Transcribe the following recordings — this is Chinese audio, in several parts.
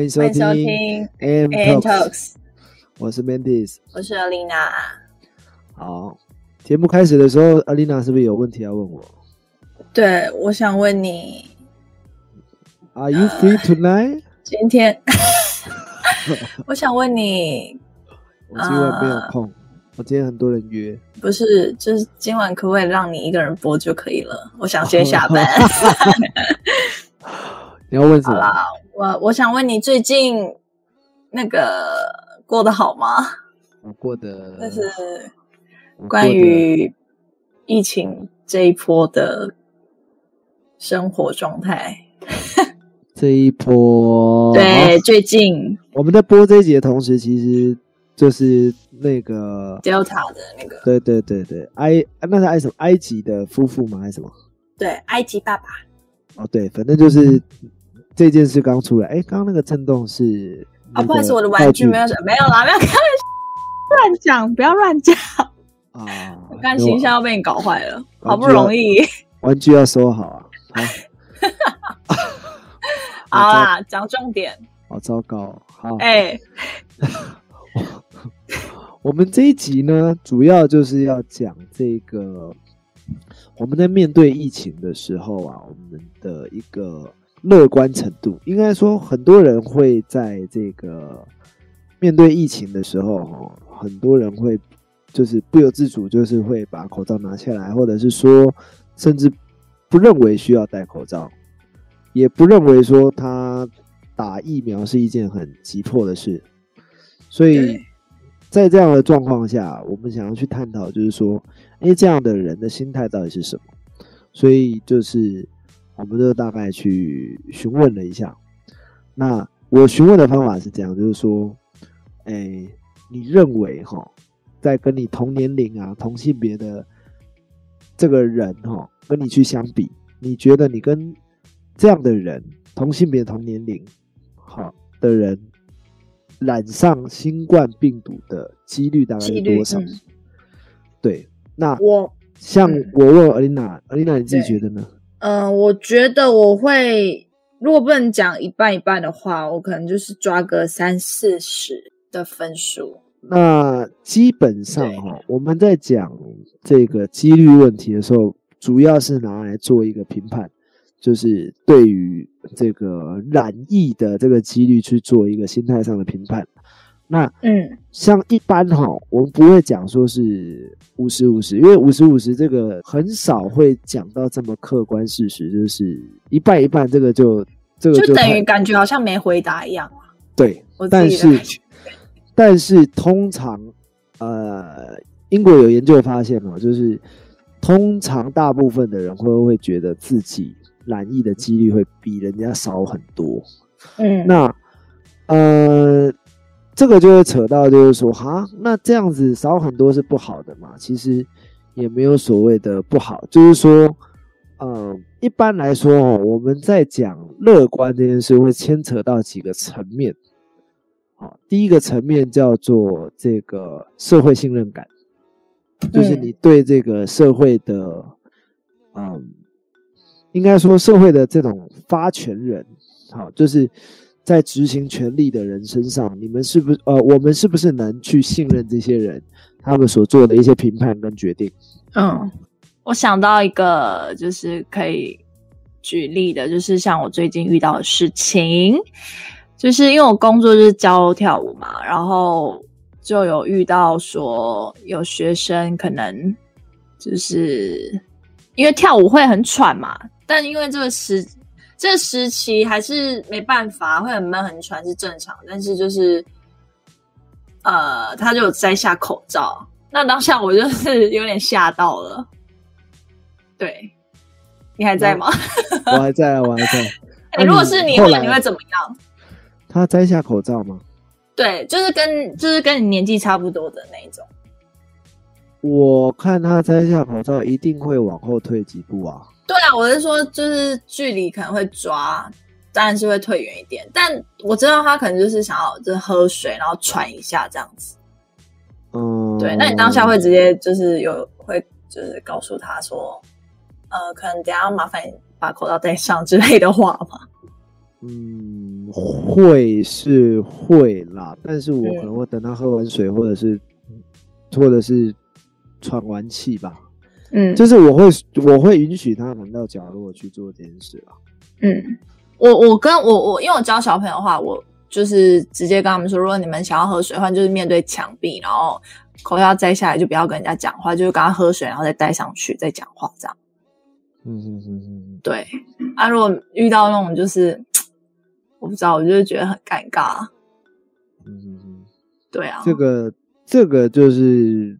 欢迎收听欢迎收听 AM AM Talks，Talks，我是 Mandis。我是 Alina。好，节目开始的时候，，Alina 是不是有问题要问我对，我想问你，？Are you free tonight？今天，我想问你，我今晚没有啊空，我今天很多人约。不是，就是今晚可不可以让你一个人播就可以了？我想先下班。你要问什么？我我想问你，最近那个过得好吗？我过得，就是关于疫情这一波的生活状态。这一波，对，好最近我们在播这一集的同时，其实就是那个，Delta 的那个，对对对对，埃那是埃什么？埃及的夫妇吗？还是什么？对，埃及爸爸。哦，对，反正就是这件事刚出来。哎，刚刚那个震动是啊，不好意思，我的玩具没有没有啦，没有开玩笑，乱讲，不要乱讲，啊，我看形象要被你搞坏了，好不容易。玩具要收好啊。好，好啦，讲重点。好糟糕哦。好，哎、我们这一集呢，主要就是要讲这个我们在面对疫情的时候啊，我们的一个乐观程度。应该说，很多人会在这个面对疫情的时候，哦，很多人会就是不由自主，就是会把口罩拿下来，或者是说，甚至不认为需要戴口罩，也不认为说他打疫苗是一件很急迫的事。所以在这样的状况下，我们想要去探讨，就是说，哎，这样的人的心态到底是什么？所以就是，我们就大概去询问了一下。那我询问的方法是这样，就是说，哎，你认为哈，在跟你同年龄啊、同性别的这个人哈，跟你去相比，你觉得你跟这样的人，同性别、同年龄好的人，染上新冠病毒的几率大概是多少？嗯对，那我像嗯我问阿丽娜，阿丽娜你自己觉得呢？嗯、我觉得我会，如果不能讲一半一半的话，我可能就是抓个三四十的分数。那基本上对哈，我们在讲这个几率问题的时候，主要是拿来做一个评判，就是对于这个染疫的这个几率去做一个心态上的评判。那嗯，像一般哈，我们不会讲说是五十五十，因为五十五十这个很少会讲到这么客观事实，就是一半一半，这个就这个就等于感觉好像没回答一样啊。对但是但是通常呃，英国有研究发现嘛，就是通常大部分的人会会觉得自己染疫的几率会比人家少很多。嗯，那呃，这个就会扯到，就是说，哈，那这样子少很多是不好的嘛？其实也没有所谓的不好，就是说，嗯，一般来说哦，我们在讲乐观这件事，会牵扯到几个层面。好，第一个层面叫做这个社会信任感，就是嗯你对这个社会的，嗯，应该说社会的这种发权人，好，就是在执行权力的人身上，你们是不是呃，我们是不是能去信任这些人他们所做的一些评判跟决定？嗯，我想到一个就是可以举例的，就是像我最近遇到的事情，就是因为我工作就是教跳舞嘛，然后就有遇到说有学生可能就是因为跳舞会很喘嘛，但因为这个时这个时期还是没办法，会很闷很喘是正常，但是就是呃，他就有摘下口罩。那当下我就是有点吓到了。对，你还在吗？我还在啊，我还在。哎如果是你你会怎么样？他摘下口罩吗？对，就是跟就是跟你年纪差不多的那一种。我看他摘下口罩，一定会往后退几步啊。对啊，我是说，就是距离可能会抓，当然是会退远一点。但我知道他可能就是想要就是喝水，然后喘一下这样子。嗯，对，那你当下会直接就是有会就是告诉他说，呃，可能等一下麻烦你把口罩戴上之类的话吗？嗯，会是会啦，但是我嗯可能会等他喝完水，或者是或者是喘完气吧，嗯，就是我会我会允许他可能到角落去做这件事啊。嗯，我我跟我我因为我教小朋友的话，我就是直接跟他们说，如果你们想要喝水的话，就是面对墙壁，然后口罩摘下来，就不要跟人家讲话，就是跟他喝水，然后再戴上去，再讲话这样。嗯嗯嗯嗯对，啊，如果遇到那种就是 我不知道，我就是觉得很尴尬。嗯嗯嗯，对啊，这个这个就是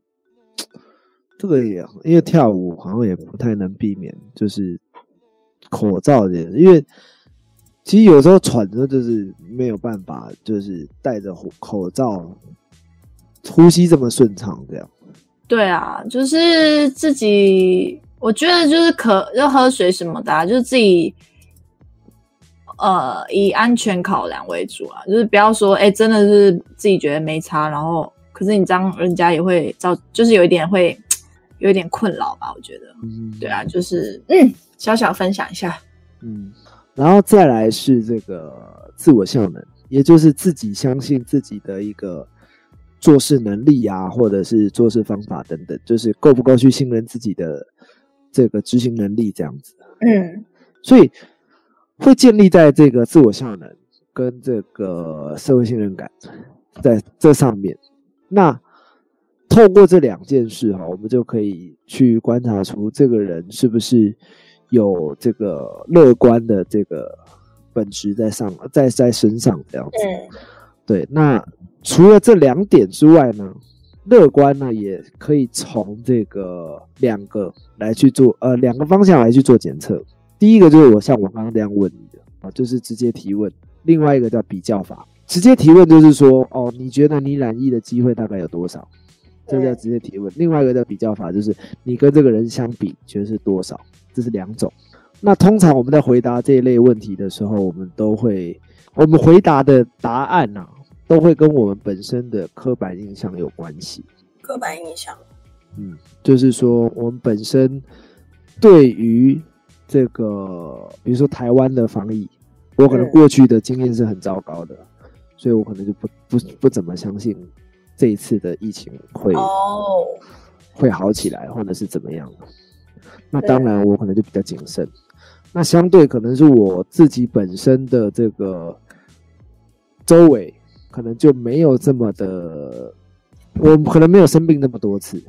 这个也因为跳舞好像也不太能避免，就是口罩这件事，因为其实有时候喘着就是没有办法，就是戴着口罩呼吸这么顺畅这样。对啊，就是自己，我觉得就是可要喝水什么的、啊，就是自己，呃，以安全考量为主啊，就是不要说，哎、真的是自己觉得没差，然后可是你这样人家也会造，就是有一点会有一点困扰吧，我觉得，嗯，对啊，就是嗯，小小分享一下，嗯，然后再来是这个自我效能，也就是自己相信自己的一个做事能力啊，或者是做事方法等等，就是够不够去信任自己的这个执行能力这样子。嗯所以会建立在这个自我效能跟这个社会信任感在这上面。那透过这两件事哈，我们就可以去观察出这个人是不是有这个乐观的这个本质在上，在在身上这样子。嗯对，那除了这两点之外呢，乐观呢也可以从这个两个来去做，呃，两个方向来去做检测。第一个就是我像我刚刚这样问你的啊，就是直接提问；另外一个叫比较法。直接提问就是说，哦，你觉得你染疫的机会大概有多少？这叫直接提问。另外一个叫比较法，就是你跟这个人相比，觉得是多少？这是两种。那通常我们在回答这一类问题的时候，我们都会，我们回答的答案呐、都会跟我们本身的刻板印象有关系。刻板印象，嗯，就是说我们本身对于这个，比如说台湾的防疫，我可能嗯过去的经验是很糟糕的，所以我可能就不不不怎么相信这一次的疫情会、哦，会好起来，或者是怎么样的。那当然，我可能就比较谨慎。那相对可能是我自己本身的这个周围，可能就没有这么的，我可能没有生病那么多次，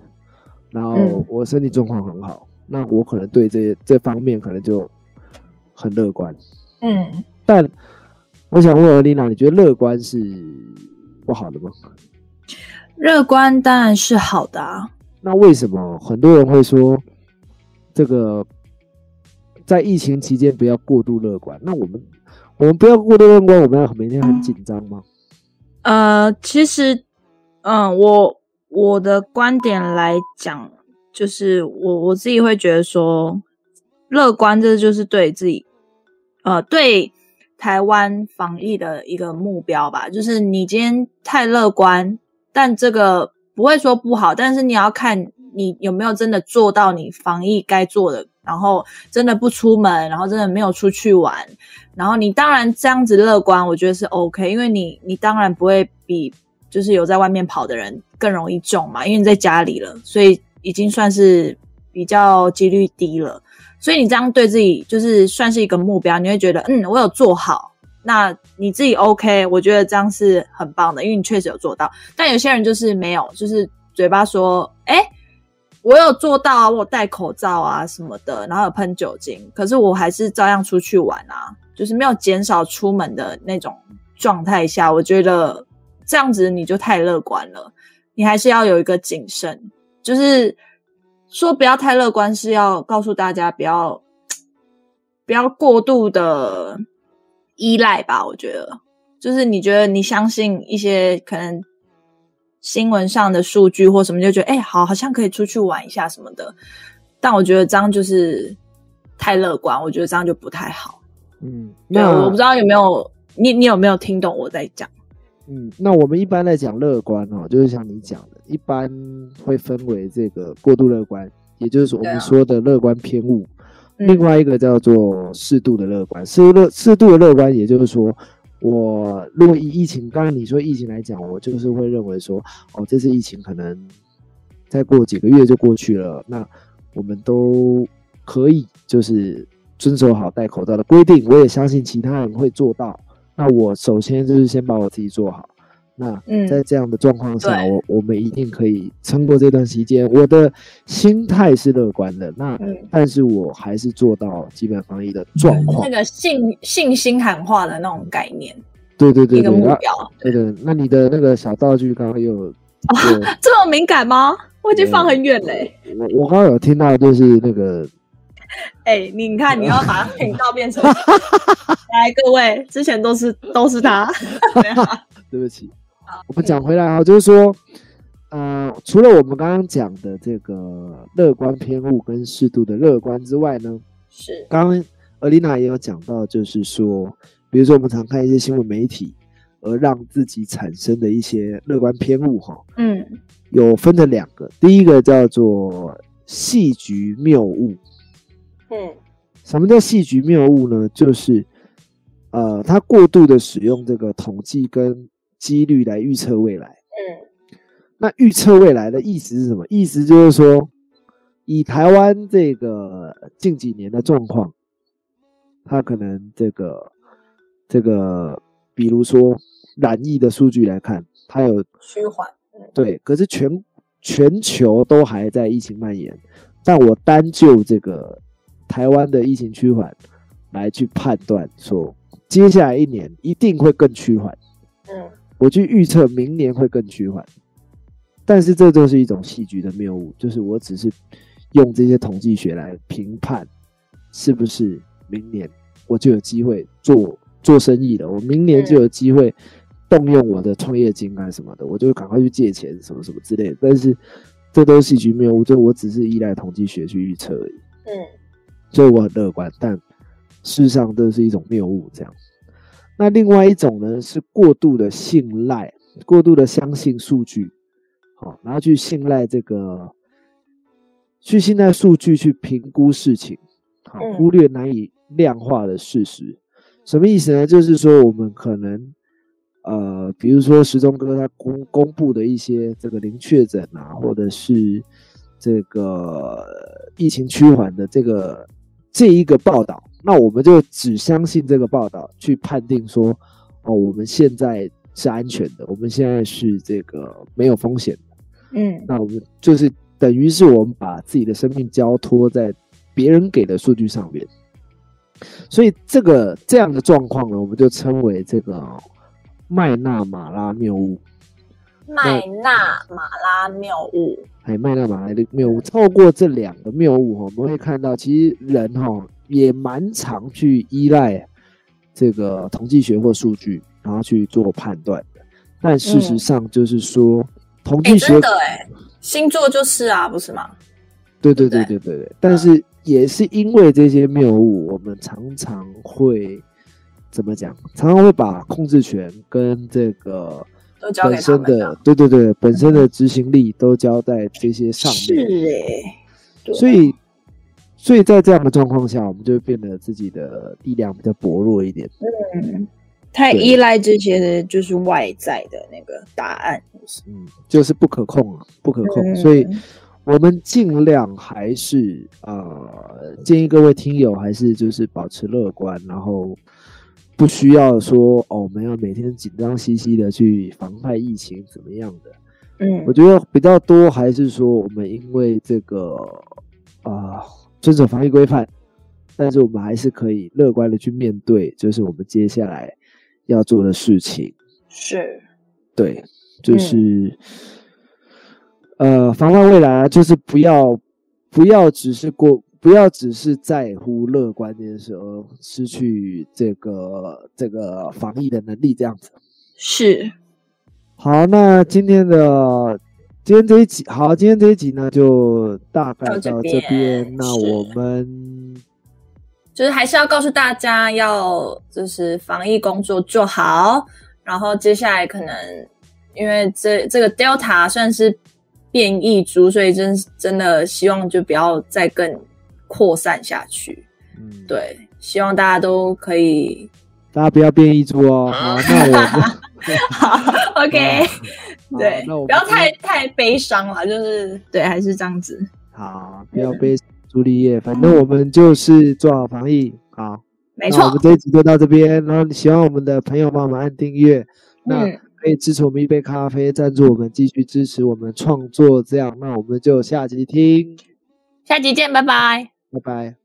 然后嗯我身体状况很好，那我可能对这这方面可能就很乐观。嗯，但我想问尔丽娜，你觉得乐观是不好的吗？乐观当然是好的啊，那为什么很多人会说这个在疫情期间不要过度乐观？那我们我们不要过度乐观，我们要每天很紧张吗？呃，其实，嗯，我我的观点来讲，就是我我自己会觉得说，乐观这就是对自己，呃，对台湾防疫的一个目标吧。就是你今天太乐观，但这个不会说不好，但是你要看你有没有真的做到你防疫该做的，然后真的不出门，然后真的没有出去玩，然后你当然这样子乐观，我觉得是 OK，因为你你当然不会比就是有在外面跑的人更容易中嘛，因为你在家里了，所以已经算是比较几率低了。所以你这样对自己就是算是一个目标，你会觉得嗯，我有做好，那你自己 OK，我觉得这样是很棒的，因为你确实有做到。但有些人就是没有，就是嘴巴说，哎、我有做到啊，我戴口罩啊什么的，然后有喷酒精，可是我还是照样出去玩啊，就是没有减少出门的那种状态下，我觉得这样子你就太乐观了，你还是要有一个谨慎，就是说不要太乐观，是要告诉大家不要 不要过度的依赖吧，我觉得。就是你觉得你相信一些可能新闻上的数据或什么，就觉得哎、好，好像可以出去玩一下什么的。但我觉得这样就是太乐观，我觉得这样就不太好。嗯，对，那我不知道有没有你，你有没有听懂我在讲？嗯，那我们一般来讲乐观哦，就是像你讲的，一般会分为这个过度乐观，也就是我们说的乐观偏误，另外一个叫做适度的乐观，适乐适度的乐观，也就是说，我如果以疫情，刚刚你说疫情来讲，我就是会认为说，哦，这次疫情可能再过几个月就过去了，那我们都可以就是遵守好戴口罩的规定，我也相信其他人会做到。那我首先就是先把我自己做好。那在这样的状况下，我我们一定可以撑过这段时间。我的心态是乐观的，那但是我还是做到基本防疫的状况。那个信信心喊话的那种概念，对对对，一个目标。对对，那你的那个小道具刚刚有这么敏感吗？我已经放很远嘞。我我刚刚有听到，就是那个，哎，你看你要把频道变成 来，各位之前都是都是他，对不起。我们讲回来啊，就是说，呃，除了我们刚刚讲的这个乐观偏误跟适度的乐观之外呢，是刚刚尔丽娜也有讲到，就是说，比如说我们常看一些新闻媒体，而让自己产生的一些乐观偏误，哈，嗯，有分了两个，第一个叫做戏局谬误，嗯，什么叫戏局谬误呢？就是，呃，他过度的使用这个统计跟几率来预测未来，嗯，那预测未来的意思是什么？意思就是说，以台湾这个近几年的状况，它可能这个这个，比如说染疫的数据来看，它有趋缓，对，可是全全球都还在疫情蔓延，但我单就这个台湾的疫情趋缓来去判断，说接下来一年一定会更趋缓，嗯。我去预测明年会更趋缓，但是这就是一种戏剧的谬误，就是我只是用这些统计学来评判，是不是明年我就有机会做做生意了，我明年就有机会动用我的创业金啊什么的，我就赶快去借钱什么什么之类的。但是这都是戏剧谬误，就我只是依赖统计学去预测而已。嗯，所以我很乐观，但事实上这是一种谬误，这样。那另外一种呢，是过度的信赖，过度的相信数据，好，然后去信赖这个，去信赖数据去评估事情，好，忽略难以量化的事实。什么意思呢？就是说我们可能，呃，比如说时钟哥他公公布的一些这个零确诊啊，或者是这个疫情趋缓的这个这一个报道。那我们就只相信这个报道，去判定说，哦，我们现在是安全的，我们现在是这个没有风险的。嗯，那我们就是等于是我们把自己的生命交托在别人给的数据上面，所以这个这样的状况呢，我们就称为这个麦纳马拉谬误。麦纳马拉谬误，哎，麦纳马拉的谬误，透过这两个谬误哈，我们会看到，其实人哈。也蛮常去依赖这个统计学或数据，然后去做判断的。但事实上就是说，统计学真的哎，星座就是啊，不是吗？对对对对对对。但是也是因为这些谬误，我们常常会怎么讲？常常会把控制权跟这个本身的，对对对，本身的执行力都交在这些上面。是哎，所以。所以在这样的状况下，我们就会变得自己的力量比较薄弱一点。嗯，太依赖这些的，就是外在的那个答案。嗯，就是不可控啊，不可控。所以，我们尽量还是呃，建议各位听友还是就是保持乐观，然后不需要说哦，我们要每天紧张兮兮的去防范疫情怎么样的。嗯，我觉得比较多还是说，我们因为这个啊。遵守防疫规范，但是我们还是可以乐观的去面对，就是我们接下来要做的事情。是，对，就是，呃，防范未来就是不要不要只是过，不要只是在乎乐观这件事，而失去这个这个防疫的能力，这样子。是。好，那今天的。今天这一集好，今天这一集呢，就大概到这边。那我们就是还是要告诉大家，要就是防疫工作做好。然后接下来可能因为这这个 Delta 算是变异株，所以真真的希望就不要再更扩散下去。嗯，对，希望大家都可以。大家不要变异株哦。好，那我们 好，OK，好对，那我们不要太太悲伤了，就是对，还是这样子。好，不要悲朱丽叶，反正我们就是做好防疫。好，没错我们，这一集就到这边。然后你喜欢我们的朋友，帮我们按订阅。那嗯，可以支持我们一杯咖啡，赞助我们，继续支持我们创作。这样，那我们就下集听，下集见，拜拜。拜拜。